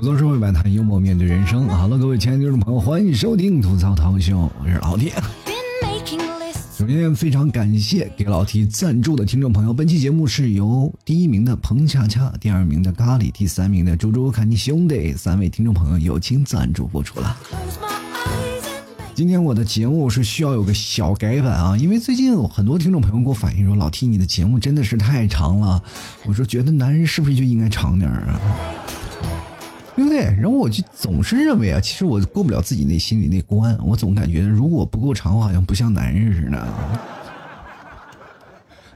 吐槽社会百态，幽默面对人生。好了，各位亲爱的听众朋友，欢迎收听吐槽涛秀，我是老铁。首先，非常感谢给老 T 赞助的听众朋友。本期节目是由第一名的彭恰恰、第二名的咖喱、第三名的猪猪看你兄弟三位听众朋友友情赞助播出了。今天我的节目是需要有个小改版啊，因为最近很多听众朋友给我反映说，老 T 你的节目真的是太长了。我说，觉得男人是不是就应该长点啊？对不对？然后我就总是认为啊，其实我过不了自己内心里那关，我总感觉如果不够长，我好像不像男人似的。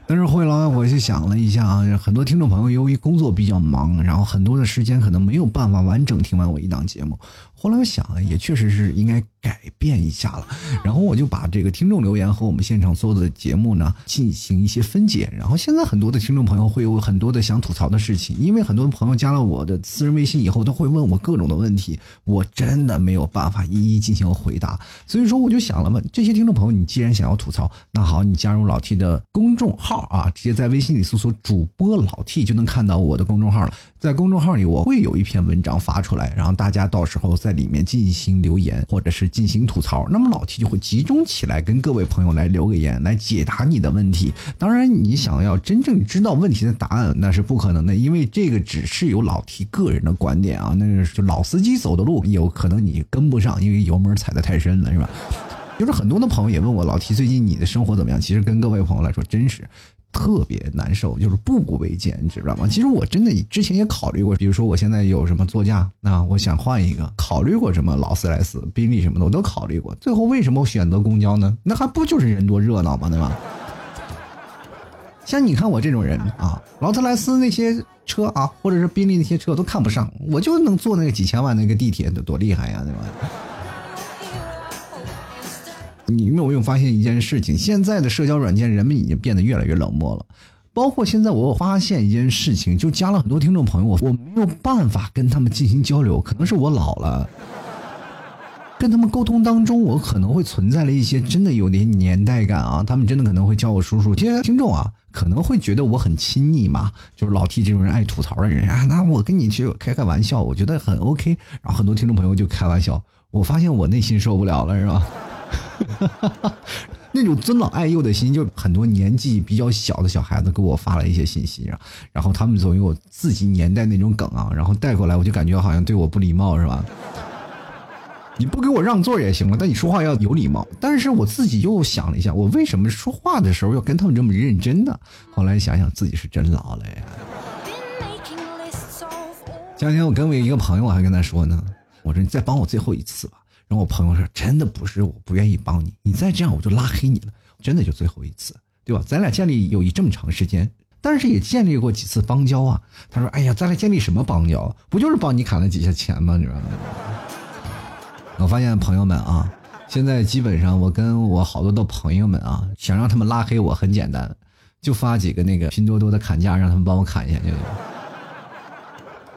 但是后来我就想了一下啊，很多听众朋友由于工作比较忙，然后很多的时间可能没有办法完整听完我一档节目。后来我想了，也确实是应该改变一下了。然后我就把这个听众留言和我们现场所有的节目呢进行一些分解。然后现在很多的听众朋友会有很多的想吐槽的事情，因为很多朋友加了我的私人微信以后，都会问我各种的问题，我真的没有办法一一进行回答。所以说我就想了嘛，这些听众朋友，你既然想要吐槽，那好，你加入老 T 的公众号啊，直接在微信里搜索主播老 T 就能看到我的公众号了。在公众号里，我会有一篇文章发出来，然后大家到时候在里面进行留言或者是进行吐槽，那么老 T 就会集中起来跟各位朋友来留个言，来解答你的问题。当然，你想要真正知道问题的答案，那是不可能的，因为这个只是有老 T 个人的观点啊，那是就老司机走的路，有可能你跟不上，因为油门踩得太深了，是吧？就是很多的朋友也问我老提最近你的生活怎么样？其实跟各位朋友来说，真是。特别难受，就是步步为艰，你知道吗？其实我真的之前也考虑过，比如说我现在有什么座驾，那我想换一个，考虑过什么劳斯莱斯、宾利什么的，我都考虑过。最后为什么我选择公交呢？那还不就是人多热闹吗？对吧？像你看我这种人啊，劳斯莱斯那些车啊，或者是宾利那些车都看不上，我就能坐那个几千万那个地铁，多厉害呀，对吧？你有没有发现一件事情？现在的社交软件，人们已经变得越来越冷漠了。包括现在，我发现一件事情，就加了很多听众朋友，我没有办法跟他们进行交流，可能是我老了。跟他们沟通当中，我可能会存在了一些真的有点年代感啊。他们真的可能会叫我叔叔。这些听众啊，可能会觉得我很亲昵嘛，就是老 T 这种人爱吐槽的人啊。那我跟你去开开玩笑，我觉得很 OK。然后很多听众朋友就开玩笑，我发现我内心受不了了，是吧？那种尊老爱幼的心，就很多年纪比较小的小孩子给我发了一些信息，然后他们总有自己年代那种梗啊，然后带过来，我就感觉好像对我不礼貌，是吧？你不给我让座也行了，但你说话要有礼貌。但是我自己又想了一下，我为什么说话的时候要跟他们这么认真呢？后来想想自己是真老了呀。前两天我跟我一个朋友，我还跟他说呢，我说你再帮我最后一次吧。然后我朋友说：“真的不是我不愿意帮你，你再这样我就拉黑你了。真的就最后一次，对吧？咱俩建立友谊这么长时间，但是也建立过几次邦交啊。”他说：“哎呀，咱俩建立什么邦交？不就是帮你砍了几下钱吗？你知道吗？” 我发现朋友们啊，现在基本上我跟我好多的朋友们啊，想让他们拉黑我很简单，就发几个那个拼多多的砍价，让他们帮我砍一下就行。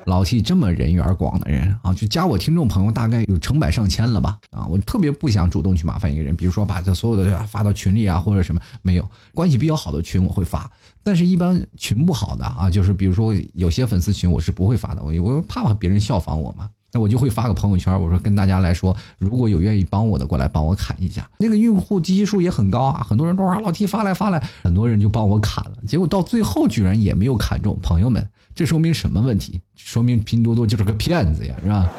老 T 这么人缘广的人啊，就加我听众朋友大概有成百上千了吧？啊，我特别不想主动去麻烦一个人，比如说把这所有的发到群里啊，或者什么没有关系比较好的群我会发，但是一般群不好的啊，就是比如说有些粉丝群我是不会发的，我我怕别人效仿我嘛，我就会发个朋友圈，我说跟大家来说，如果有愿意帮我的过来帮我砍一下，那个用户基数也很高啊，很多人都说老 T 发来发来，很多人就帮我砍了，结果到最后居然也没有砍中，朋友们。这说明什么问题？说明拼多多就是个骗子呀，是吧？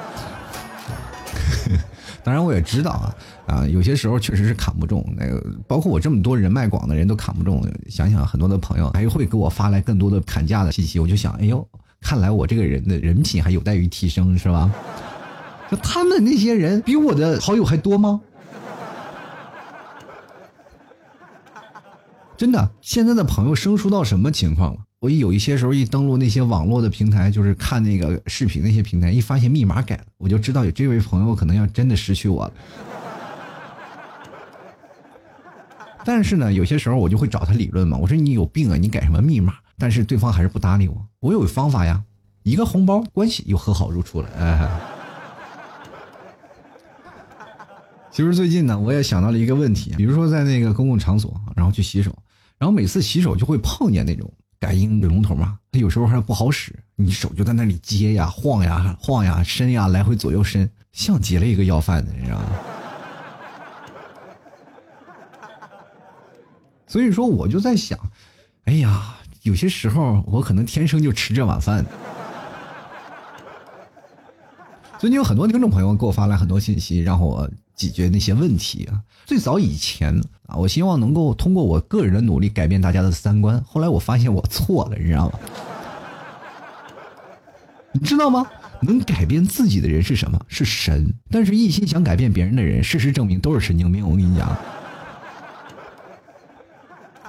当然我也知道啊，啊，有些时候确实是砍不中。那个，包括我这么多人脉广的人都砍不中。想想很多的朋友还会给我发来更多的砍价的信息，我就想，哎呦，看来我这个人的人品还有待于提升，是吧？就他们那些人比我的好友还多吗？真的，现在的朋友生疏到什么情况了？我有一些时候一登录那些网络的平台，就是看那个视频那些平台，一发现密码改了，我就知道有这位朋友可能要真的失去我了。但是呢，有些时候我就会找他理论嘛，我说你有病啊，你改什么密码？但是对方还是不搭理我。我有方法呀，一个红包，关系又和好如初了。哎，其实最近呢，我也想到了一个问题，比如说在那个公共场所，然后去洗手，然后每次洗手就会碰见那种。感应水龙头嘛，它有时候还不好使，你手就在那里接呀、晃呀、晃呀、伸呀，来回左右伸，像接了一个要饭的，你知道吗？所以说，我就在想，哎呀，有些时候我可能天生就吃这碗饭。最近有很多听众朋友给我发来很多信息，让我解决那些问题啊。最早以前啊，我希望能够通过我个人的努力改变大家的三观。后来我发现我错了，你知道吗？你知道吗？能改变自己的人是什么？是神。但是，一心想改变别人的人，事实证明都是神经病。我跟你讲。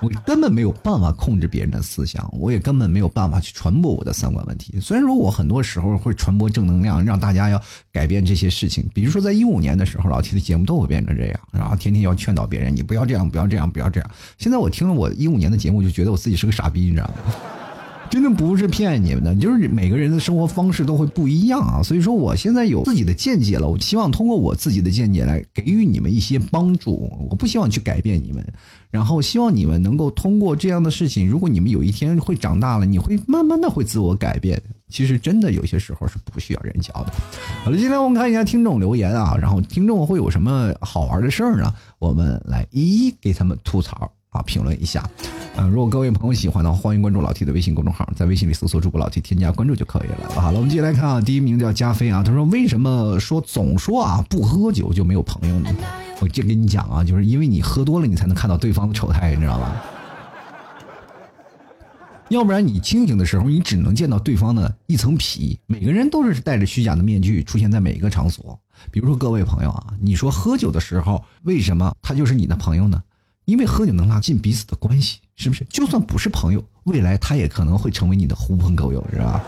我根本没有办法控制别人的思想，我也根本没有办法去传播我的三观问题。虽然说我很多时候会传播正能量，让大家要改变这些事情。比如说，在一五年的时候，老提的节目都会变成这样，然后天天要劝导别人，你不要这样，不要这样，不要这样。现在我听了我一五年的节目，就觉得我自己是个傻逼，你知道吗？真的不是骗你们的，就是每个人的生活方式都会不一样啊。所以说，我现在有自己的见解了，我希望通过我自己的见解来给予你们一些帮助。我不希望去改变你们，然后希望你们能够通过这样的事情，如果你们有一天会长大了，你会慢慢的会自我改变。其实真的有些时候是不需要人教的。好了，今天我们看一下听众留言啊，然后听众会有什么好玩的事儿呢？我们来一一给他们吐槽。啊，评论一下，嗯，如果各位朋友喜欢的话，欢迎关注老 T 的微信公众号，在微信里搜索主播老 T，添加关注就可以了。好了，我们继续来看啊，第一名叫加菲啊，他说为什么说总说啊不喝酒就没有朋友呢？我就跟你讲啊，就是因为你喝多了，你才能看到对方的丑态，你知道吧？要不然你清醒的时候，你只能见到对方的一层皮。每个人都是戴着虚假的面具出现在每一个场所。比如说各位朋友啊，你说喝酒的时候，为什么他就是你的朋友呢？因为喝酒能拉近彼此的关系，是不是？就算不是朋友，未来他也可能会成为你的狐朋狗友，是吧？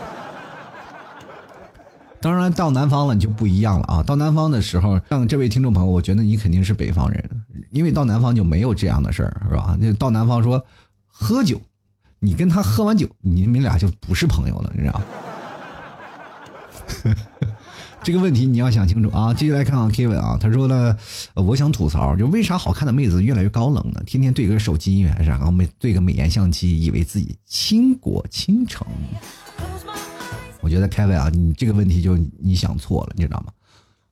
当然，到南方了你就不一样了啊！到南方的时候，像这位听众朋友，我觉得你肯定是北方人，因为到南方就没有这样的事儿，是吧？那到南方说喝酒，你跟他喝完酒，你们俩就不是朋友了，你知道？这个问题你要想清楚啊！继续来看啊，Kevin 啊，他说呢，我想吐槽，就为啥好看的妹子越来越高冷呢？天天对个手机音乐，然后美对个美颜相机，以为自己倾国倾城。我觉得 Kevin 啊，你这个问题就你想错了，你知道吗？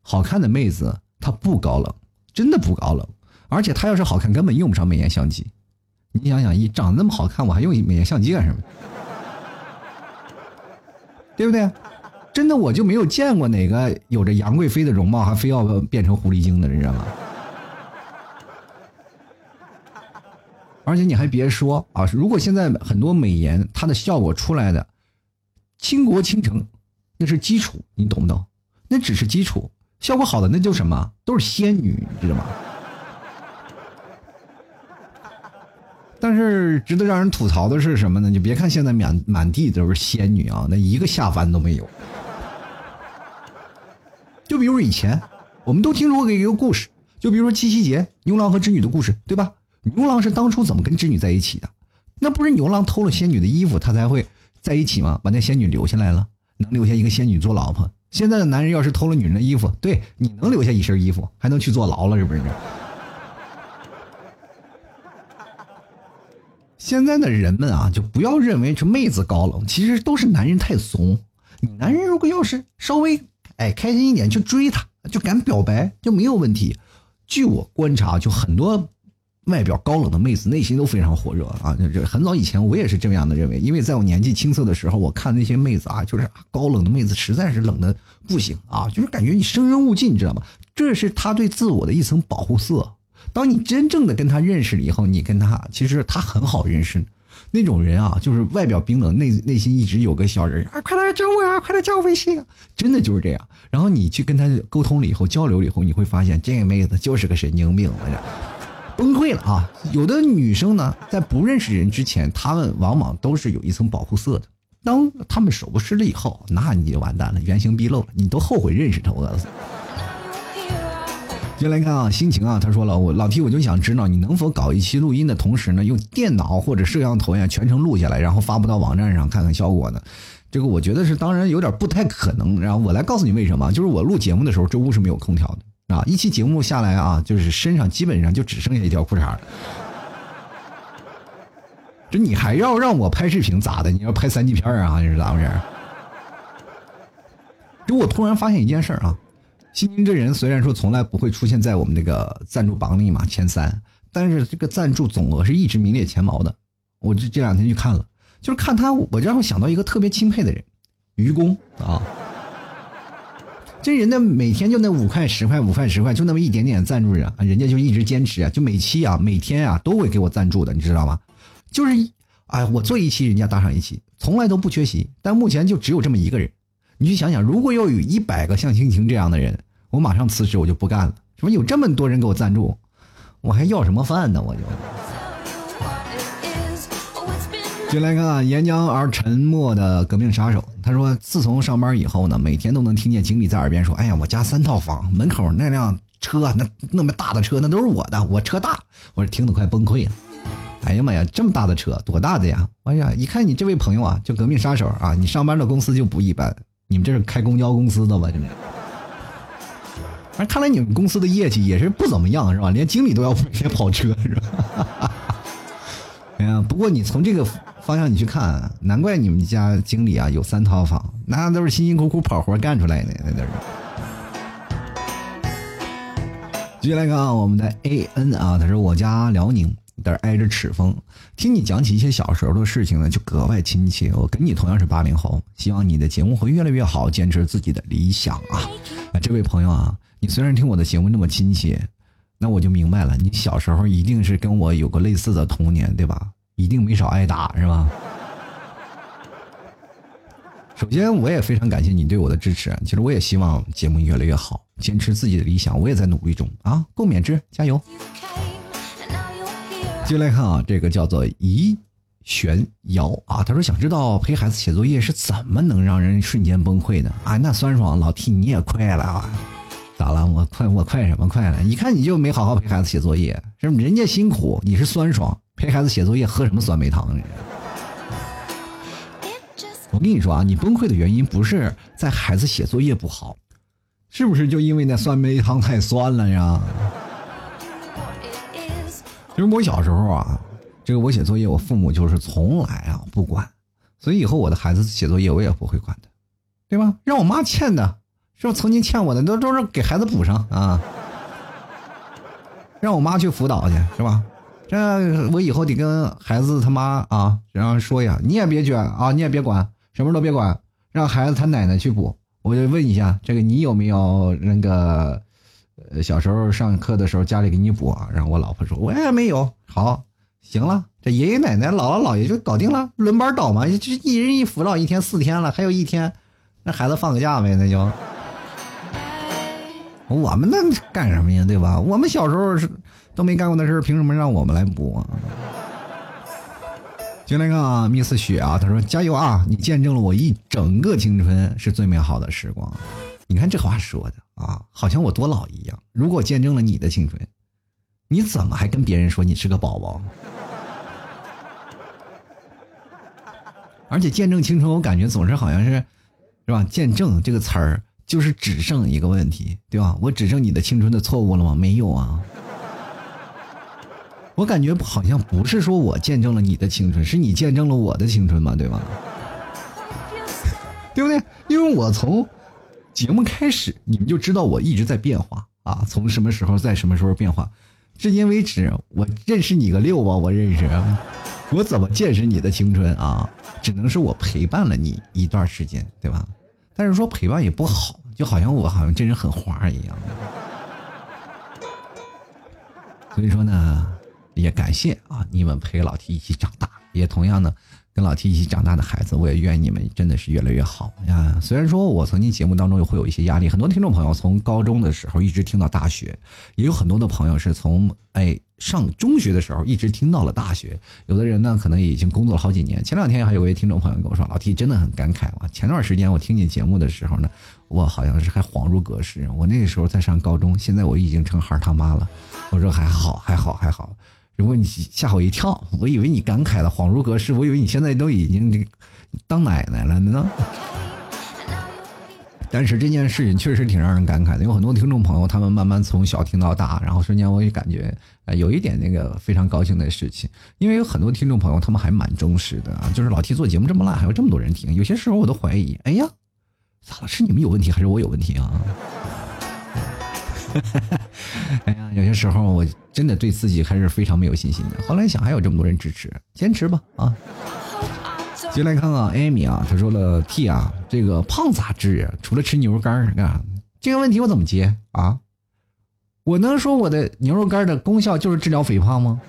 好看的妹子她不高冷，真的不高冷，而且她要是好看，根本用不上美颜相机。你想想，一长得那么好看，我还用美颜相机干什么？对不对？真的，我就没有见过哪个有着杨贵妃的容貌还非要变成狐狸精的，你知道吗？而且你还别说啊，如果现在很多美颜它的效果出来的，倾国倾城，那是基础，你懂不懂？那只是基础，效果好的那就什么，都是仙女，你知道吗？但是值得让人吐槽的是什么呢？你别看现在满满地都是仙女啊，那一个下凡都没有。就比如以前，我们都听说过一个故事，就比如说七夕节，牛郎和织女的故事，对吧？牛郎是当初怎么跟织女在一起的？那不是牛郎偷了仙女的衣服，他才会在一起吗？把那仙女留下来了，能留下一个仙女做老婆。现在的男人要是偷了女人的衣服，对，你能留下一身衣服，还能去坐牢了，是不是？现在的人们啊，就不要认为这妹子高冷，其实都是男人太怂。你男人如果要是稍微。哎，开心一点去追她，就敢表白就没有问题。据我观察，就很多外表高冷的妹子，内心都非常火热啊。这很早以前我也是这样的认为，因为在我年纪青涩的时候，我看那些妹子啊，就是高冷的妹子，实在是冷的不行啊，就是感觉你生人勿近，你知道吗？这是他对自我的一层保护色。当你真正的跟他认识了以后，你跟他其实他很好认识。那种人啊，就是外表冰冷，内内心一直有个小人啊！快来找我啊！快来加我微信！真的就是这样。然后你去跟他沟通了以后，交流了以后，你会发现这个妹子就是个神经病，崩溃了啊！有的女生呢，在不认识人之前，她们往往都是有一层保护色的。当她们手湿了以后，那你就完蛋了，原形毕露了，你都后悔认识她。我告诉你。先来看啊，心情啊，他说了，我老 T 我就想知道，你能否搞一期录音的同时呢，用电脑或者摄像头呀全程录下来，然后发布到网站上看看效果呢？这个我觉得是当然有点不太可能。然后我来告诉你为什么，就是我录节目的时候，这屋是没有空调的啊，一期节目下来啊，就是身上基本上就只剩下一条裤衩了这你还要让我拍视频咋的？你要拍三级片啊？你是咋回事？就我突然发现一件事儿啊，心经这人虽然说从来不会出现在我们那个赞助榜里嘛前三，但是这个赞助总额是一直名列前茅的。我这这两天去看了，就是看他，我让我想到一个特别钦佩的人，愚公啊。这人呢，每天就那五块十块五块十块，就那么一点点赞助人，人家就一直坚持啊，就每期啊，每天啊都会给我赞助的，你知道吗？就是，哎，我做一期，人家搭上一期，从来都不缺席。但目前就只有这么一个人，你去想想，如果要有一百个像青青这样的人，我马上辞职，我就不干了。什么有这么多人给我赞助，我还要什么饭呢？我就。就来看啊，岩浆而沉默的革命杀手。他说：“自从上班以后呢，每天都能听见经理在耳边说：‘哎呀，我家三套房，门口那辆车，那那么大的车，那都是我的，我车大。’我听得快崩溃了。哎呀妈呀，这么大的车，多大的呀？哎呀，一看你这位朋友啊，就革命杀手啊，你上班的公司就不一般。你们这是开公交公司的吧？这，反正看来你们公司的业绩也是不怎么样，是吧？连经理都要每天跑车，是吧？哎呀，不过你从这个。”方向你去看，难怪你们家经理啊有三套房，那都是辛辛苦苦跑活干出来的，那都是。继续来看啊，我们的 A N 啊，他说我家辽宁，但是挨着赤峰，听你讲起一些小时候的事情呢，就格外亲切。我跟你同样是八零后，希望你的节目会越来越好，坚持自己的理想啊！啊，这位朋友啊，你虽然听我的节目那么亲切，那我就明白了，你小时候一定是跟我有个类似的童年，对吧？一定没少挨打是吧？首先，我也非常感谢你对我的支持。其实，我也希望节目越来越好，坚持自己的理想，我也在努力中啊！共勉之，加油！接来看啊，这个叫做怡玄瑶啊，他说想知道陪孩子写作业是怎么能让人瞬间崩溃的啊？那酸爽老 T 你也快了啊？咋了？我快我快什么快了？一看你就没好好陪孩子写作业，是人家辛苦，你是酸爽。陪孩子写作业喝什么酸梅汤？我跟你说啊，你崩溃的原因不是在孩子写作业不好，是不是就因为那酸梅汤太酸了呀？就是我小时候啊，这个我写作业，我父母就是从来啊不管，所以以后我的孩子写作业我也不会管的，对吧？让我妈欠的，是不曾经欠我的都都是给孩子补上啊，让我妈去辅导去，是吧？这我以后得跟孩子他妈啊，然后说呀，你也别卷啊，你也别管，什么都别管，让孩子他奶奶去补。我就问一下，这个你有没有那个，呃，小时候上课的时候家里给你补啊？然后我老婆说，我也没有。好，行了，这爷爷奶奶、姥姥姥爷就搞定了，轮班倒嘛，就一人一辅导一天，四天了，还有一天，那孩子放个假呗，那就。我们那干什么呀？对吧？我们小时候是。都没干过的事凭什么让我们来补啊？就那个，Miss 雪啊，他说：“加油啊！你见证了我一整个青春，是最美好的时光。”你看这话说的啊，好像我多老一样。如果见证了你的青春，你怎么还跟别人说你是个宝宝？而且见证青春，我感觉总是好像是，是吧？见证这个词儿就是只剩一个问题，对吧？我只剩你的青春的错误了吗？没有啊。我感觉好像不是说我见证了你的青春，是你见证了我的青春嘛，对吧？对不对？因为我从节目开始，你们就知道我一直在变化啊。从什么时候在什么时候变化，至今为止，我认识你个六吧，我认识。我怎么见识你的青春啊？只能是我陪伴了你一段时间，对吧？但是说陪伴也不好，就好像我好像这人很花一样。所以说呢。也感谢啊，你们陪老提一起长大，也同样呢，跟老 T 一起长大的孩子，我也愿你们真的是越来越好呀。虽然说我曾经节目当中也会有一些压力，很多听众朋友从高中的时候一直听到大学，也有很多的朋友是从哎上中学的时候一直听到了大学，有的人呢可能已经工作了好几年。前两天还有位听众朋友跟我说，老 T 真的很感慨啊。前段时间我听你节目的时候呢，我好像是还恍如隔世，我那个时候在上高中，现在我已经成孩他妈了。我说还好，还好，还好。如果你吓我一跳，我以为你感慨了，恍如隔世，我以为你现在都已经当奶奶了呢。但是这件事情确实挺让人感慨的，有很多听众朋友，他们慢慢从小听到大，然后瞬间我也感觉，呃，有一点那个非常高兴的事情，因为有很多听众朋友，他们还蛮忠实的啊，就是老提做节目这么烂，还有这么多人听，有些时候我都怀疑，哎呀，咋了？是你们有问题还是我有问题啊？哎呀，有些时候我真的对自己还是非常没有信心的。后来想，还有这么多人支持，坚持吧啊！进来看看艾米啊，他说了：“T 啊，这个胖咋治啊？除了吃牛肉干儿干？这个问题我怎么接啊？我能说我的牛肉干的功效就是治疗肥胖吗？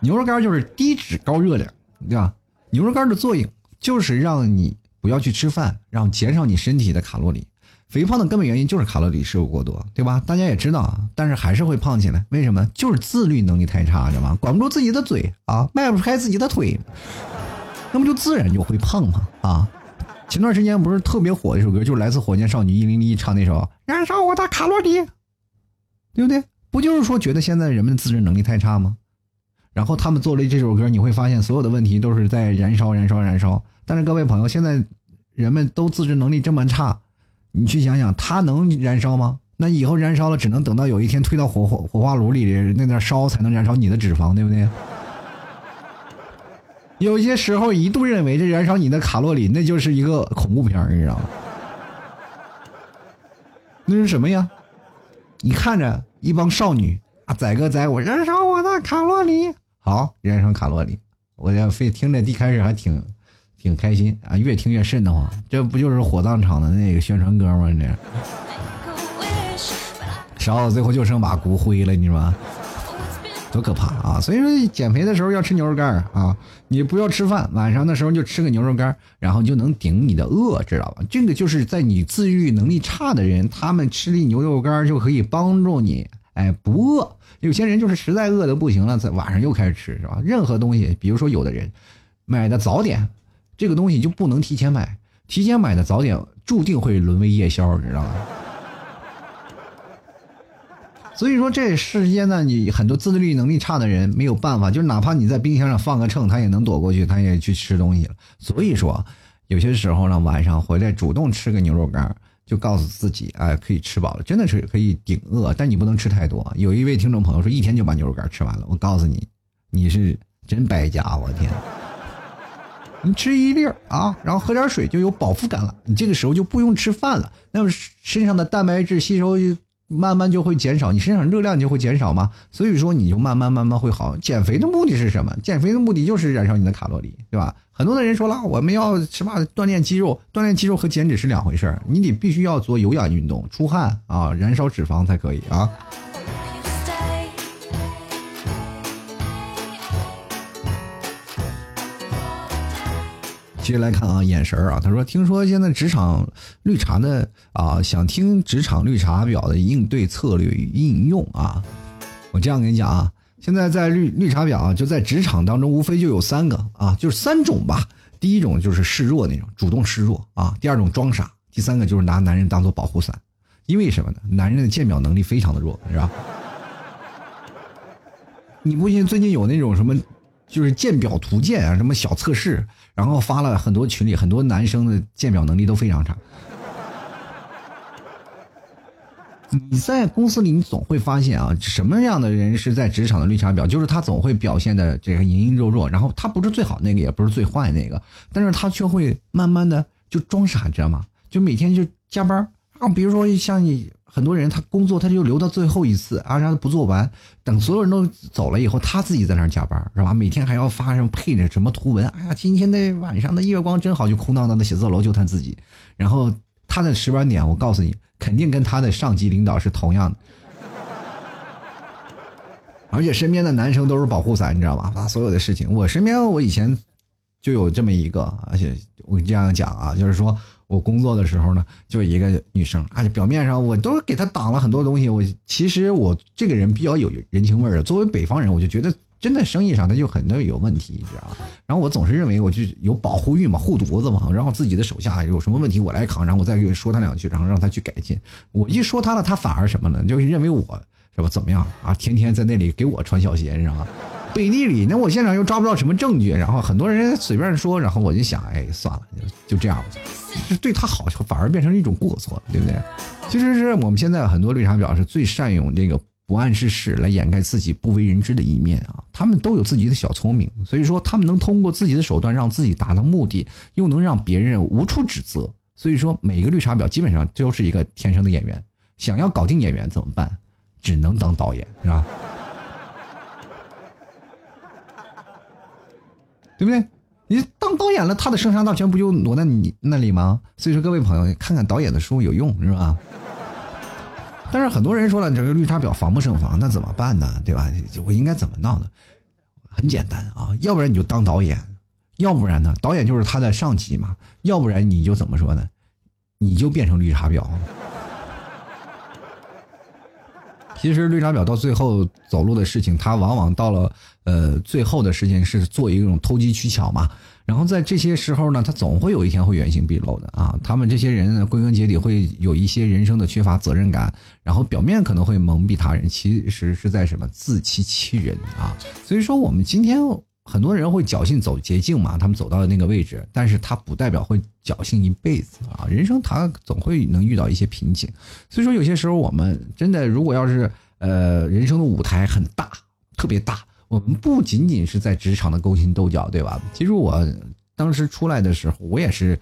牛肉干就是低脂高热量，对吧？牛肉干的作用就是让你不要去吃饭，让减少你身体的卡路里。”肥胖的根本原因就是卡路里摄入过多，对吧？大家也知道啊，但是还是会胖起来。为什么？就是自律能力太差，知道吗？管不住自己的嘴啊，迈不开自己的腿，那不就自然就会胖吗？啊！前段时间不是特别火的一首歌，就是来自火箭少女一零一唱那首《燃烧我的卡路里》，对不对？不就是说觉得现在人们的自制能力太差吗？然后他们做了这首歌，你会发现所有的问题都是在燃烧、燃烧、燃烧。但是各位朋友，现在人们都自制能力这么差。你去想想，它能燃烧吗？那以后燃烧了，只能等到有一天推到火火火化炉里那点烧，才能燃烧你的脂肪，对不对？有些时候一度认为这燃烧你的卡路里，那就是一个恐怖片你知道吗？那是什么呀？你看着一帮少女啊，载歌载舞，燃烧我的卡路里，好，燃烧卡路里，我这非听着一开始还挺。挺开心啊，越听越瘆得慌。这不就是火葬场的那个宣传歌吗？这烧到最后就剩把骨灰了，你说多可怕啊！所以说减肥的时候要吃牛肉干啊，你不要吃饭，晚上的时候就吃个牛肉干，然后就能顶你的饿，知道吧？这个就是在你自愈能力差的人，他们吃粒牛肉干就可以帮助你，哎，不饿。有些人就是实在饿的不行了，在晚上又开始吃，是吧？任何东西，比如说有的人买的早点。这个东西就不能提前买，提前买的早点注定会沦为夜宵，你知道吗？所以说这世间呢，你很多自制力能力差的人没有办法，就是哪怕你在冰箱上放个秤，他也能躲过去，他也去吃东西了。所以说，有些时候呢，晚上回来主动吃个牛肉干，就告诉自己，哎，可以吃饱了，真的是可以顶饿，但你不能吃太多。有一位听众朋友说，一天就把牛肉干吃完了，我告诉你，你是真败家，我天！吃一粒儿啊，然后喝点水就有饱腹感了。你这个时候就不用吃饭了，那么身上的蛋白质吸收慢慢就会减少，你身上热量就会减少嘛。所以说你就慢慢慢慢会好。减肥的目的是什么？减肥的目的就是燃烧你的卡路里，对吧？很多的人说了，我们要什么锻炼肌肉？锻炼肌肉和减脂是两回事儿，你得必须要做有氧运动，出汗啊，燃烧脂肪才可以啊。接着来看啊，眼神啊，他说：“听说现在职场绿茶的啊，想听职场绿茶婊的应对策略与应用啊。”我这样跟你讲啊，现在在绿绿茶婊啊，就在职场当中，无非就有三个啊，就是三种吧。第一种就是示弱那种，主动示弱啊；第二种装傻；第三个就是拿男人当做保护伞。因为什么呢？男人的鉴表能力非常的弱，是吧？你不信？最近有那种什么？就是鉴表图鉴啊，什么小测试，然后发了很多群里，很多男生的鉴表能力都非常差。你在公司里，你总会发现啊，什么样的人是在职场的绿茶婊？就是他总会表现的这个隐隐弱弱，然后他不是最好那个，也不是最坏那个，但是他却会慢慢的就装傻，知道吗？就每天就加班啊，比如说像你。很多人他工作他就留到最后一次啊，让他不做完，等所有人都走了以后，他自己在那儿加班是吧？每天还要发上配着什么图文，哎呀，今天的晚上的月光真好，就空荡荡的写字楼就他自己，然后他的值班点，我告诉你，肯定跟他的上级领导是同样的，而且身边的男生都是保护伞，你知道吧？把所有的事情，我身边我以前就有这么一个，而且我这样讲啊，就是说。我工作的时候呢，就一个女生，啊表面上我都给她挡了很多东西。我其实我这个人比较有人情味儿的，作为北方人，我就觉得真的生意上他就很多有问题，你知道吧然后我总是认为我就有保护欲嘛，护犊子嘛。然后自己的手下有什么问题我来扛，然后我再给说他两句，然后让他去改进。我一说他了，他反而什么呢？就认为我是吧怎么样啊？天天在那里给我穿小鞋，你知道吗？背地里，那我现场又抓不到什么证据，然后很多人随便说，然后我就想，哎，算了，就这样吧，对他好，反而变成一种过错，对不对？其实是我们现在很多绿茶婊是最善用这个不谙世事来掩盖自己不为人知的一面啊。他们都有自己的小聪明，所以说他们能通过自己的手段让自己达到目的，又能让别人无处指责。所以说，每个绿茶婊基本上都是一个天生的演员。想要搞定演员怎么办？只能当导演，是吧？对不对？你当导演了，他的生杀大权不就挪在你那里吗？所以说，各位朋友，看看导演的书有用，是吧？但是很多人说了，这个绿茶婊防不胜防，那怎么办呢？对吧？我应该怎么闹呢？很简单啊，要不然你就当导演，要不然呢，导演就是他的上级嘛，要不然你就怎么说呢？你就变成绿茶婊。其实绿茶婊到最后走路的事情，她往往到了呃最后的事情是做一种投机取巧嘛。然后在这些时候呢，她总会有一天会原形毕露的啊。他们这些人呢，归根结底会有一些人生的缺乏责任感，然后表面可能会蒙蔽他人，其实是在什么自欺欺人啊。所以说，我们今天。很多人会侥幸走捷径嘛，他们走到了那个位置，但是他不代表会侥幸一辈子啊。人生他总会能遇到一些瓶颈，所以说有些时候我们真的如果要是呃人生的舞台很大，特别大，我们不仅仅是在职场的勾心斗角，对吧？其实我当时出来的时候，我也是，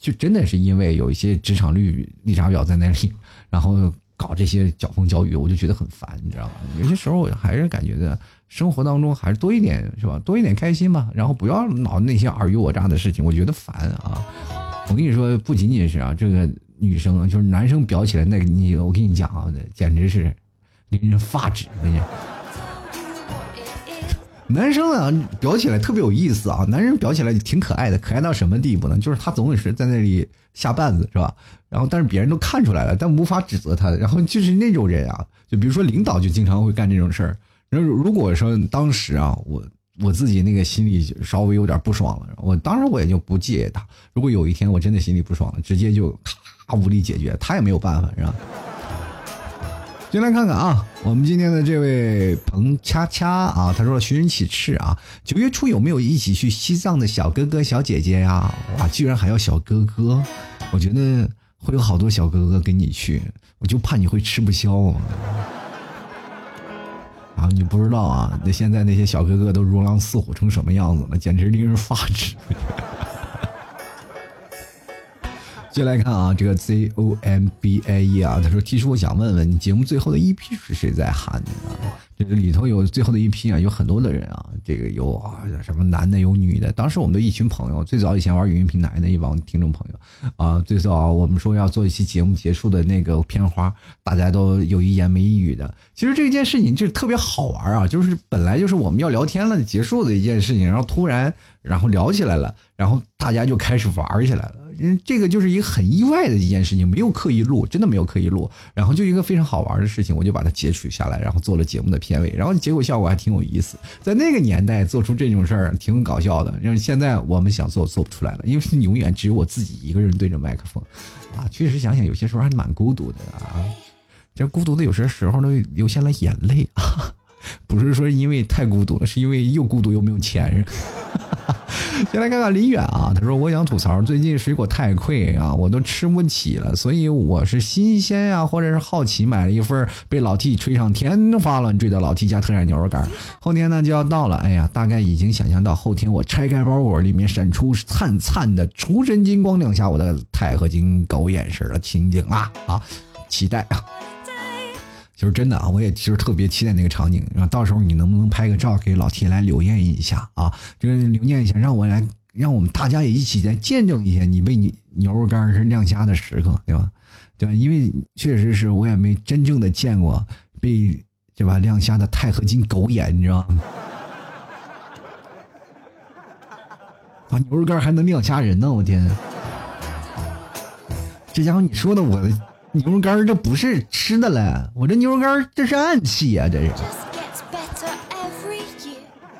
就真的是因为有一些职场绿绿茶婊在那里，然后搞这些搅风搅雨，我就觉得很烦，你知道吗？有些时候我还是感觉的。生活当中还是多一点是吧？多一点开心吧，然后不要老那些尔虞我诈的事情，我觉得烦啊！我跟你说，不仅仅是啊，这个女生就是男生表起来那个你，我跟你讲啊，简直是令人发指！我跟你，男生啊表起来特别有意思啊，男人表起来挺可爱的，可爱到什么地步呢？就是他总是在那里下绊子是吧？然后但是别人都看出来了，但无法指责他。然后就是那种人啊，就比如说领导就经常会干这种事儿。那如果说当时啊，我我自己那个心里稍微有点不爽了，我当然我也就不介意他。如果有一天我真的心里不爽了，直接就咔无力解决，他也没有办法，是吧？进来看看啊，我们今天的这位彭恰恰啊，他说寻人启事啊，九月初有没有一起去西藏的小哥哥小姐姐呀？哇，居然还要小哥哥，我觉得会有好多小哥哥跟你去，我就怕你会吃不消啊。啊，你不知道啊，那现在那些小哥哥都如狼似虎成什么样子了，简直令人发指。接来看啊，这个 Z O M B A E 啊，他说，其实我想问问你，节目最后的一批是谁在喊的呢？这个里头有最后的一批啊，有很多的人啊，这个有啊什么男的有女的。当时我们的一群朋友，最早以前玩语音平台的一帮听众朋友啊，最早我们说要做一期节目结束的那个片花，大家都有一言没一语的。其实这件事情就特别好玩啊，就是本来就是我们要聊天了结束的一件事情，然后突然然后聊起来了，然后大家就开始玩起来了。嗯，这个就是一个很意外的一件事情，没有刻意录，真的没有刻意录，然后就一个非常好玩的事情，我就把它截取下来，然后做了节目的片尾，然后结果效果还挺有意思。在那个年代做出这种事儿挺搞笑的，让现在我们想做做不出来了，因为永远只有我自己一个人对着麦克风，啊，确实想想有些时候还蛮孤独的啊，这孤独的有些时候都流下了眼泪啊。不是说因为太孤独了，是因为又孤独又没有钱。先来看看林远啊，他说：“我想吐槽，最近水果太贵啊，我都吃不起了，所以我是新鲜呀，或者是好奇买了一份被老 T 吹上天花乱坠的老 T 家特产牛肉干。后天呢就要到了，哎呀，大概已经想象到后天我拆开包裹里面闪出灿灿的除神金光，亮下我的钛合金狗眼神的情景啊啊，期待啊！”就是真的啊，我也其实特别期待那个场景，然后到时候你能不能拍个照给老 T 来留念一下啊？就是留念一下，让我来，让我们大家也一起来见证一下你被你牛肉干是亮瞎的时刻，对吧？对吧？因为确实是我也没真正的见过被对吧亮瞎的钛合金狗眼，你知道吗？啊，牛肉干还能亮瞎人呢！我天，这家伙你说的我。牛肉干这不是吃的了，我这牛肉干这是暗器呀！这是。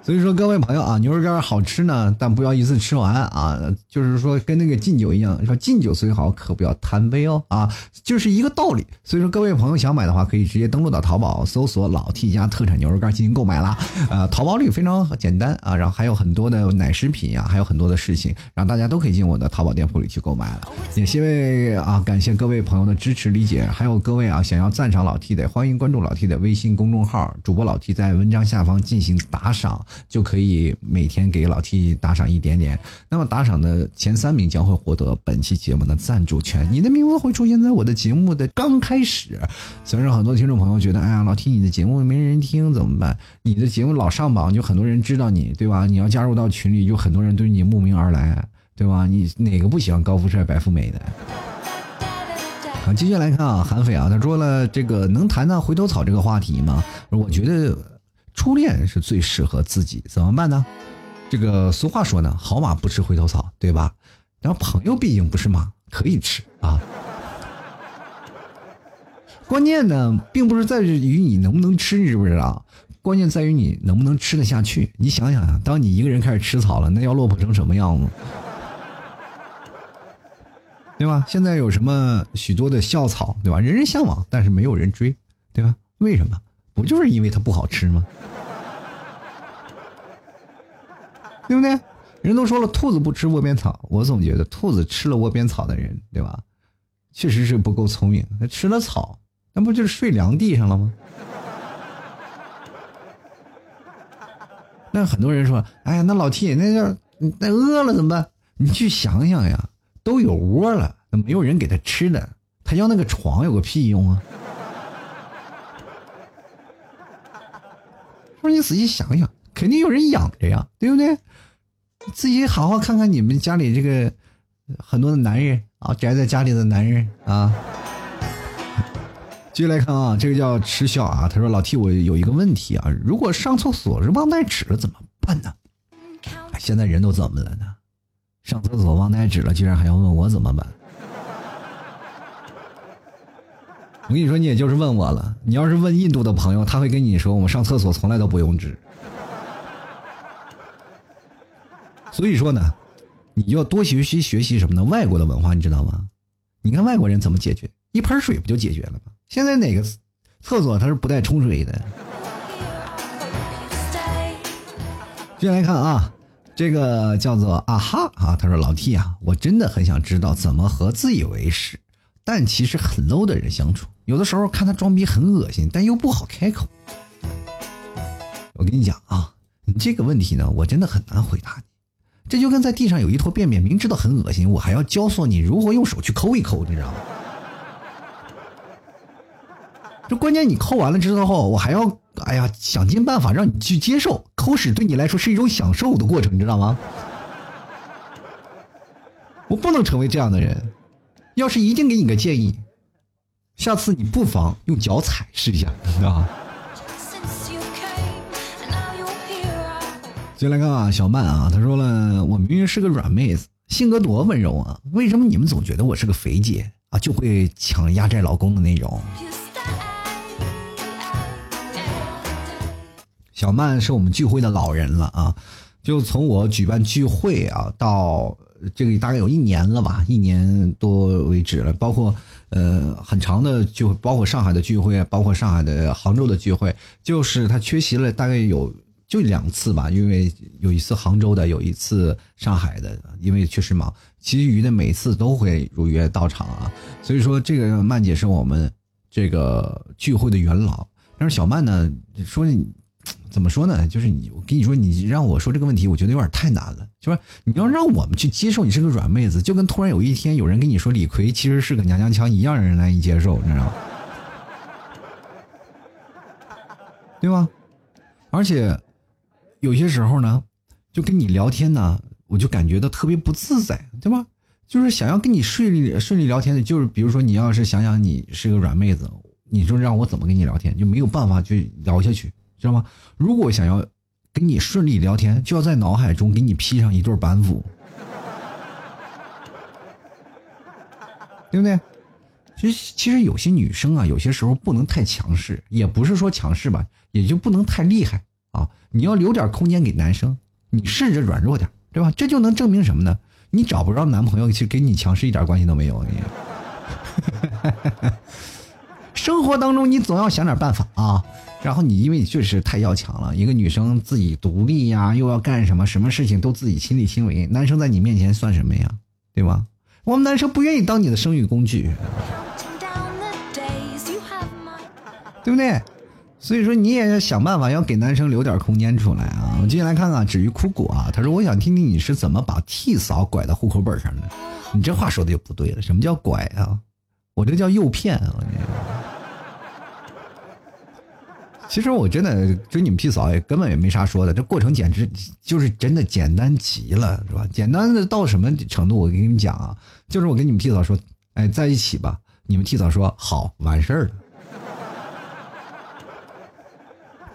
所以说，各位朋友啊，牛肉干好吃呢，但不要一次吃完啊。就是说，跟那个敬酒一样，说敬酒虽好，可不要贪杯哦啊，就是一个道理。所以说，各位朋友想买的话，可以直接登录到淘宝，搜索“老 T 家特产牛肉干”进行购买啦。呃，淘宝里非常简单啊，然后还有很多的奶食品呀，还有很多的事情，然后大家都可以进我的淘宝店铺里去购买了。也谢位啊，感谢各位朋友的支持理解，还有各位啊，想要赞赏老 T 的，欢迎关注老 T 的微信公众号，主播老 T 在文章下方进行打赏。就可以每天给老 T 打赏一点点，那么打赏的前三名将会获得本期节目的赞助权，你的名字会出现在我的节目的刚开始。虽然很多听众朋友觉得，哎呀，老 T 你的节目没人听怎么办？你的节目老上榜，就很多人知道你，对吧？你要加入到群里，就很多人对你慕名而来，对吧？你哪个不喜欢高富帅、白富美的？好，继续来看啊，韩非啊，他说了这个能谈谈回头草这个话题吗？我觉得。初恋是最适合自己，怎么办呢？这个俗话说呢，好马不吃回头草，对吧？然后朋友毕竟不是马，可以吃啊。关键呢，并不是在于你能不能吃，你知不知道？关键在于你能不能吃得下去。你想想啊，当你一个人开始吃草了，那要落魄成什么样子？对吧？现在有什么许多的校草，对吧？人人向往，但是没有人追，对吧？为什么？不就是因为它不好吃吗？对不对？人都说了，兔子不吃窝边草。我总觉得，兔子吃了窝边草的人，对吧？确实是不够聪明。他吃了草，那不就是睡凉地上了吗？那很多人说：“哎呀，那老 T，那要那饿了怎么办？”你去想想呀，都有窝了，那没有人给他吃的，他要那个床有个屁用啊！你仔细想想，肯定有人养着呀，对不对？自己好好看看你们家里这个很多的男人啊，宅在家里的男人啊。继续来看啊，这个叫吃笑啊，他说老 T，我有一个问题啊，如果上厕所是忘带纸了怎么办呢？现在人都怎么了呢？上厕所忘带纸了，居然还要问我怎么办？我跟你说，你也就是问我了。你要是问印度的朋友，他会跟你说，我们上厕所从来都不用纸。所以说呢，你要多学习学习什么呢？外国的文化，你知道吗？你看外国人怎么解决？一盆水不就解决了吗？现在哪个厕所它是不带冲水的？接下来看啊，这个叫做啊哈啊，他说老 T 啊，我真的很想知道怎么和自以为是。但其实很 low 的人相处，有的时候看他装逼很恶心，但又不好开口。我跟你讲啊，你这个问题呢，我真的很难回答你。这就跟在地上有一坨便便，明知道很恶心，我还要教唆你如何用手去抠一抠，你知道吗？这关键你抠完了之后，我还要哎呀想尽办法让你去接受，抠屎对你来说是一种享受的过程，你知道吗？我不能成为这样的人。要是一定给你个建议，下次你不妨用脚踩试一下，啊。进来看啊，小曼啊，她说了，我明明是个软妹子，性格多温柔啊，为什么你们总觉得我是个肥姐啊，就会抢压寨老公的那种？小曼是我们聚会的老人了啊，就从我举办聚会啊到。这个大概有一年了吧，一年多为止了。包括呃很长的聚会，包括上海的聚会，包括上海的杭州的聚会，就是他缺席了大概有就两次吧，因为有一次杭州的，有一次上海的，因为确实忙。其余的每次都会如约到场啊。所以说，这个曼姐是我们这个聚会的元老。但是小曼呢，说。怎么说呢？就是你，我跟你说，你让我说这个问题，我觉得有点太难了。就是你要让我们去接受你是个软妹子，就跟突然有一天有人跟你说李逵其实是个娘娘腔一样，让人难以接受，你知道吗？对吧？而且有些时候呢，就跟你聊天呢，我就感觉到特别不自在，对吧？就是想要跟你顺利顺利聊天的，就是比如说你要是想想你是个软妹子，你说让我怎么跟你聊天，就没有办法去聊下去。知道吗？如果想要跟你顺利聊天，就要在脑海中给你披上一对板斧，对不对？其实，其实有些女生啊，有些时候不能太强势，也不是说强势吧，也就不能太厉害啊。你要留点空间给男生，你试着软弱点，对吧？这就能证明什么呢？你找不着男朋友，其实跟你强势一点关系都没有。你，生活当中你总要想点办法啊。然后你因为你确实太要强了，一个女生自己独立呀，又要干什么，什么事情都自己亲力亲为，男生在你面前算什么呀？对吧？我们男生不愿意当你的生育工具，对不对？所以说你也要想办法，要给男生留点空间出来啊！我接下来看看止于枯骨啊，他说：“我想听听你是怎么把替嫂拐到户口本上的。”你这话说的就不对了，什么叫拐啊？我这叫诱骗啊！其实我真的追你们替嫂也根本也没啥说的，这过程简直就是真的简单极了，是吧？简单的到什么程度？我跟你们讲啊，就是我跟你们替嫂说，哎，在一起吧。你们替嫂说好，完事儿了。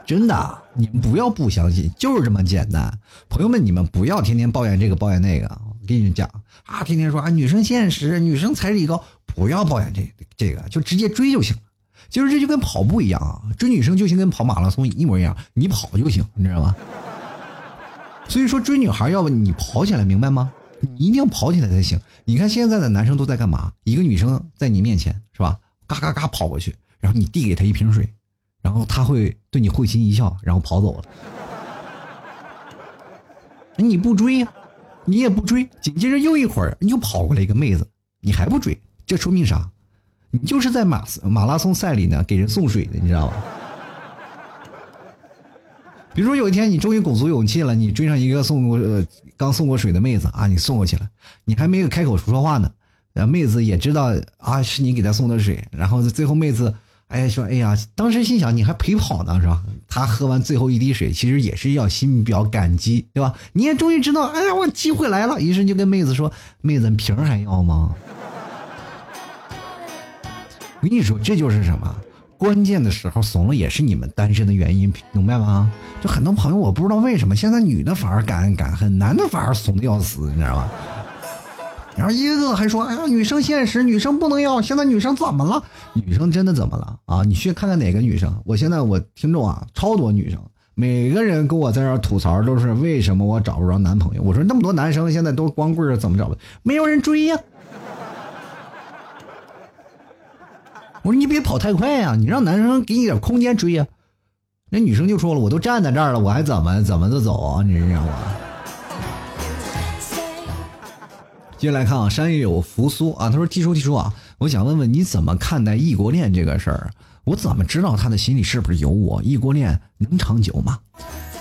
真的，你们不要不相信，就是这么简单。朋友们，你们不要天天抱怨这个抱怨那个。我跟你们讲啊，天天说啊，女生现实，女生彩礼高，不要抱怨这这个，就直接追就行了。其实这就跟跑步一样啊，追女生就行跟跑马拉松一模一样，你跑就行，你知道吗？所以说追女孩要不你跑起来，明白吗？你一定要跑起来才行。你看现在的男生都在干嘛？一个女生在你面前是吧？嘎嘎嘎跑过去，然后你递给她一瓶水，然后他会对你会心一笑，然后跑走了。你不追呀，你也不追，紧接着又一会儿又跑过来一个妹子，你还不追，这说明啥？你就是在马马拉松赛里呢，给人送水的，你知道吧？比如说有一天你终于鼓足勇气了，你追上一个送过呃刚送过水的妹子啊，你送过去了，你还没有开口说话呢，然后妹子也知道啊是你给她送的水，然后最后妹子哎说哎呀，当时心想你还陪跑呢是吧？她喝完最后一滴水，其实也是要心表感激对吧？你也终于知道，哎呀我机会来了，于是就跟妹子说，妹子瓶还要吗？我跟你说，这就是什么？关键的时候怂了，也是你们单身的原因，明白吗？就很多朋友，我不知道为什么现在女的反而敢敢恨，男的反而怂的要死，你知道吗？然后一个个还说：“哎呀，女生现实，女生不能要。”现在女生怎么了？女生真的怎么了啊？你去看看哪个女生？我现在我听众啊，超多女生，每个人跟我在这吐槽，都是为什么我找不着男朋友？我说那么多男生现在都光棍怎么找的？没有人追呀。我说你别跑太快呀，你让男生给你点空间追呀。那女生就说了，我都站在这儿了，我还怎么怎么的走啊？你知道吗？接下来看啊，山有扶苏啊，他说：“提叔提叔啊，我想问问你怎么看待异国恋这个事儿？我怎么知道他的心里是不是有我？异国恋能长久吗？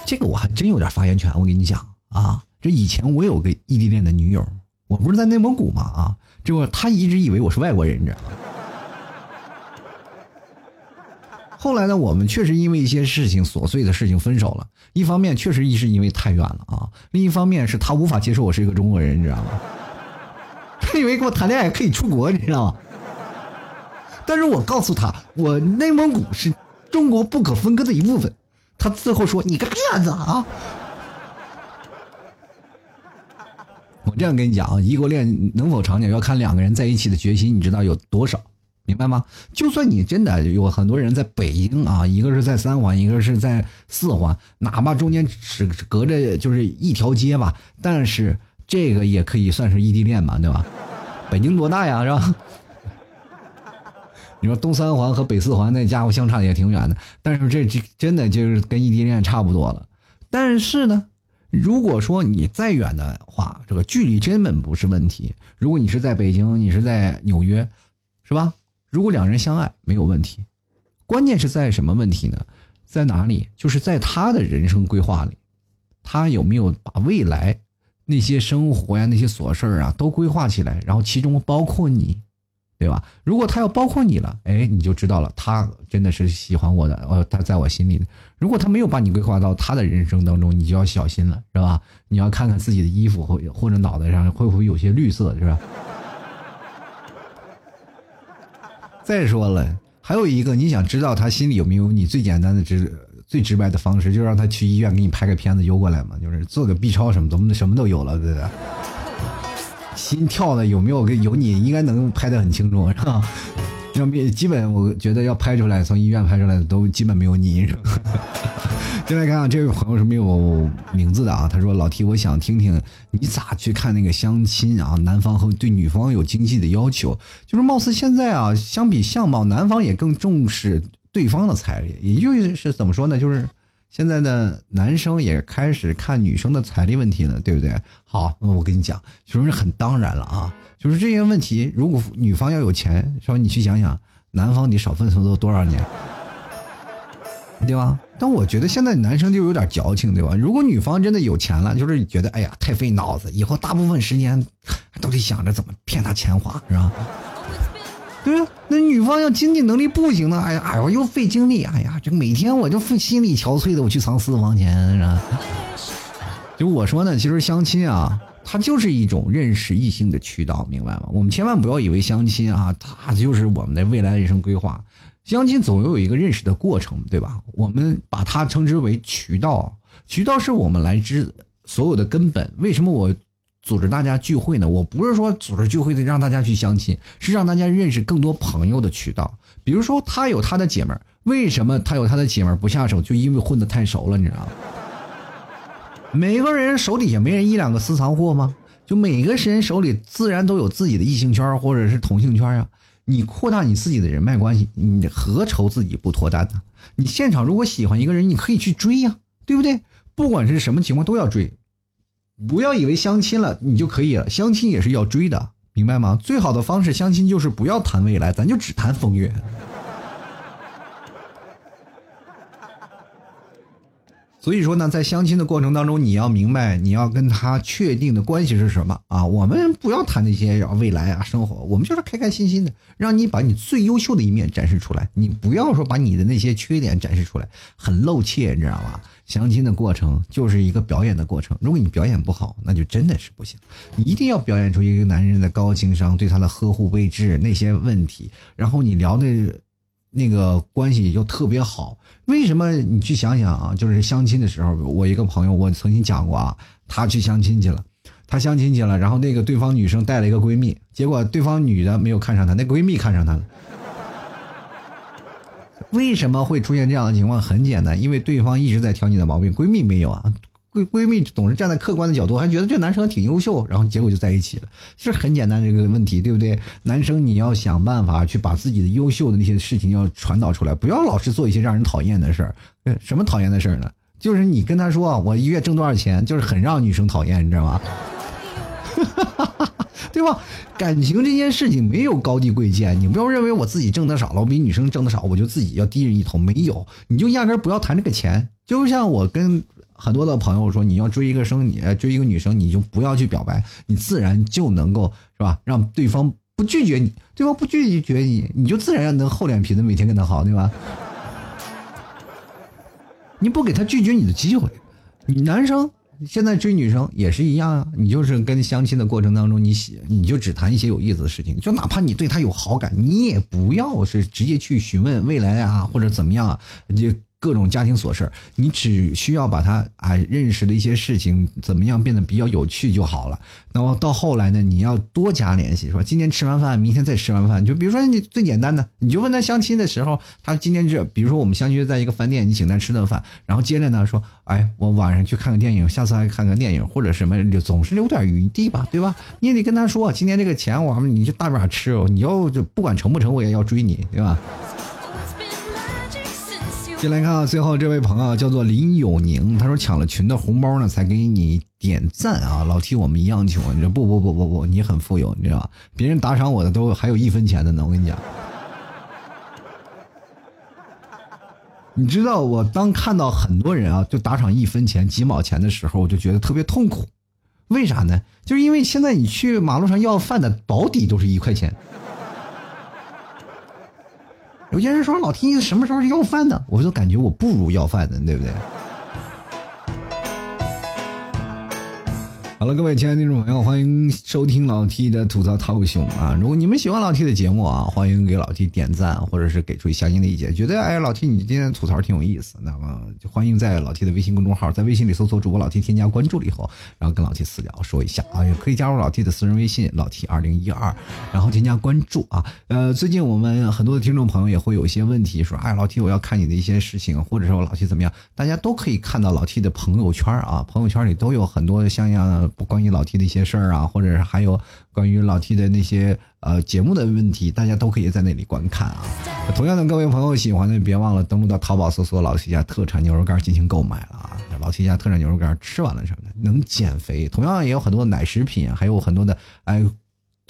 这个我还真有点发言权。我跟你讲啊，这以前我有个异地恋的女友，我不是在内蒙古吗？啊，这不他一直以为我是外国人，你知道吗？”后来呢，我们确实因为一些事情琐碎的事情分手了。一方面确实一是因为太远了啊，另一方面是他无法接受我是一个中国人，你知道吗？他以为跟我谈恋爱可以出国，你知道吗？但是我告诉他，我内蒙古是中国不可分割的一部分。他最后说：“你个骗子啊！”我这样跟你讲啊，异国恋能否长久，要看两个人在一起的决心，你知道有多少？明白吗？就算你真的有很多人在北京啊，一个是在三环，一个是在四环，哪怕中间只隔着就是一条街吧，但是这个也可以算是异地恋嘛，对吧？北京多大呀，是吧？你说东三环和北四环那家伙相差也挺远的，但是这这真的就是跟异地恋差不多了。但是呢，如果说你再远的话，这个距离根本不是问题。如果你是在北京，你是在纽约，是吧？如果两人相爱没有问题，关键是在什么问题呢？在哪里？就是在他的人生规划里，他有没有把未来那些生活呀、那些琐事儿啊都规划起来，然后其中包括你，对吧？如果他要包括你了，哎，你就知道了，他真的是喜欢我的，呃，他在我心里。如果他没有把你规划到他的人生当中，你就要小心了，是吧？你要看看自己的衣服或或者脑袋上会不会有些绿色，是吧？再说了，还有一个，你想知道他心里有没有你？最简单的、直最直白的方式，就让他去医院给你拍个片子邮过来嘛，就是做个 B 超什么，怎么什么都有了，对不对？心跳的有没有有你，应该能拍的很清楚，是吧？要基本我觉得要拍出来，从医院拍出来的都基本没有你，是吧？进来看看这位朋友是没有名字的啊，他说老提我想听听你咋去看那个相亲啊？男方和对女方有经济的要求，就是貌似现在啊，相比相貌，男方也更重视对方的财力，也就是怎么说呢？就是现在的男生也开始看女生的财力问题了，对不对？好，那我跟你讲，就是很当然了啊，就是这些问题，如果女方要有钱，说你去想想，男方得少奋斗多少年。对吧？但我觉得现在男生就有点矫情，对吧？如果女方真的有钱了，就是觉得哎呀太费脑子，以后大部分时间都得想着怎么骗他钱花，是吧？对啊，那女方要经济能力不行呢，哎呀，哎呀我又费精力，哎呀，这每天我就费心力憔悴的，我去藏私房钱，是吧？就我说呢，其实相亲啊，它就是一种认识异性的渠道，明白吗？我们千万不要以为相亲啊，它就是我们的未来人生规划。相亲总要有一个认识的过程，对吧？我们把它称之为渠道，渠道是我们来之所有的根本。为什么我组织大家聚会呢？我不是说组织聚会的让大家去相亲，是让大家认识更多朋友的渠道。比如说，他有他的姐们儿，为什么他有他的姐们儿不下手？就因为混得太熟了，你知道吗？每个人手底下没人一两个私藏货吗？就每个人手里自然都有自己的异性圈或者是同性圈啊。你扩大你自己的人脉关系，你何愁自己不脱单呢？你现场如果喜欢一个人，你可以去追呀，对不对？不管是什么情况都要追，不要以为相亲了你就可以了，相亲也是要追的，明白吗？最好的方式相亲就是不要谈未来，咱就只谈风月。所以说呢，在相亲的过程当中，你要明白，你要跟他确定的关系是什么啊？我们不要谈那些未来啊、生活，我们就是开开心心的，让你把你最优秀的一面展示出来。你不要说把你的那些缺点展示出来，很露怯，你知道吗？相亲的过程就是一个表演的过程，如果你表演不好，那就真的是不行。你一定要表演出一个男人的高情商，对他的呵护备至那些问题，然后你聊的。那个关系就特别好，为什么？你去想想啊，就是相亲的时候，我一个朋友，我曾经讲过啊，他去相亲去了，他相亲去了，然后那个对方女生带了一个闺蜜，结果对方女的没有看上他，那闺蜜看上他了。为什么会出现这样的情况？很简单，因为对方一直在挑你的毛病，闺蜜没有啊。闺闺蜜总是站在客观的角度，还觉得这男生挺优秀，然后结果就在一起了，是很简单这个问题，对不对？男生你要想办法去把自己的优秀的那些事情要传导出来，不要老是做一些让人讨厌的事儿。什么讨厌的事儿呢？就是你跟他说我一月挣多少钱，就是很让女生讨厌，你知道吗？对吧？感情这件事情没有高低贵贱，你不要认为我自己挣的少了，我比女生挣的少，我就自己要低人一头。没有，你就压根不要谈这个钱。就像我跟。很多的朋友说，你要追一个生，你追一个女生，你就不要去表白，你自然就能够是吧？让对方不拒绝你，对方不拒绝你，你就自然要能厚脸皮的每天跟他好，对吧？你不给他拒绝你的机会，你男生现在追女生也是一样啊，你就是跟相亲的过程当中，你喜你就只谈一些有意思的事情，就哪怕你对他有好感，你也不要是直接去询问未来啊或者怎么样啊，就。各种家庭琐事你只需要把他啊认识的一些事情怎么样变得比较有趣就好了。那么到后来呢，你要多加联系，是吧？今天吃完饭，明天再吃完饭，就比如说你最简单的，你就问他相亲的时候，他今天这，比如说我们相约在一个饭店，你请他吃顿饭，然后接着呢说，哎，我晚上去看个电影，下次还看个电影或者什么，就总是留点余地吧，对吧？你也得跟他说，今天这个钱我们你就大把吃哦，你要就不管成不成，我也要追你，对吧？进来看啊，最后这位朋友叫做林有宁，他说抢了群的红包呢，才给你点赞啊！老提我们一样穷，你说不不不不不，你很富有，你知道吧？别人打赏我的都还有一分钱的呢，我跟你讲。你知道我当看到很多人啊，就打赏一分钱、几毛钱的时候，我就觉得特别痛苦。为啥呢？就是因为现在你去马路上要饭的保底都是一块钱。有些人说老提什么时候是要饭的，我就感觉我不如要饭的，对不对？好了，各位亲爱的听众朋友，欢迎收听老 T 的吐槽涛兄啊！如果你们喜欢老 T 的节目啊，欢迎给老 T 点赞，或者是给出相应的意见。觉得哎，老 T 你今天吐槽挺有意思，那么就欢迎在老 T 的微信公众号，在微信里搜索主播老 T，添加关注了以后，然后跟老 T 私聊说一下啊，也可以加入老 T 的私人微信老 T 二零一二，然后添加关注啊。呃，最近我们很多的听众朋友也会有一些问题，说哎，老 T 我要看你的一些事情，或者说老 T 怎么样，大家都可以看到老 T 的朋友圈啊，朋友圈里都有很多像样不关于老 T 的。一些事儿啊，或者是还有关于老 T 的那些呃节目的问题，大家都可以在那里观看啊。同样的，各位朋友喜欢的，别忘了登录到淘宝搜索“老 T 家特产牛肉干”进行购买了啊。老 T 家特产牛肉干吃完了什么的能减肥，同样也有很多奶食品，还有很多的哎。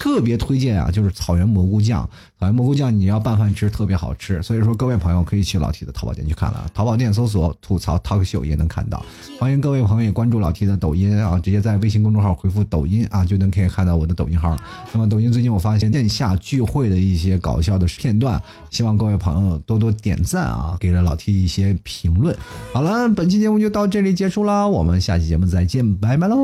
特别推荐啊，就是草原蘑菇酱。草原蘑菇酱你要拌饭吃，特别好吃。所以说，各位朋友可以去老 T 的淘宝店去看了。淘宝店搜索“吐槽 talk 秀”也能看到。欢迎各位朋友也关注老 T 的抖音啊，直接在微信公众号回复“抖音”啊，就能可以看到我的抖音号。那么，抖音最近我发现线下聚会的一些搞笑的片段，希望各位朋友多多点赞啊，给了老 T 一些评论。好了，本期节目就到这里结束了，我们下期节目再见，拜拜喽。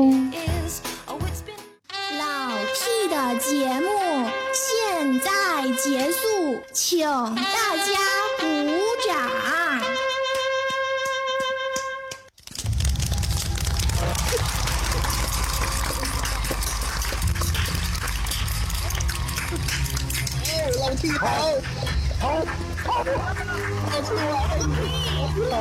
结束，请大家鼓掌。老弟好，好，好，老弟，好。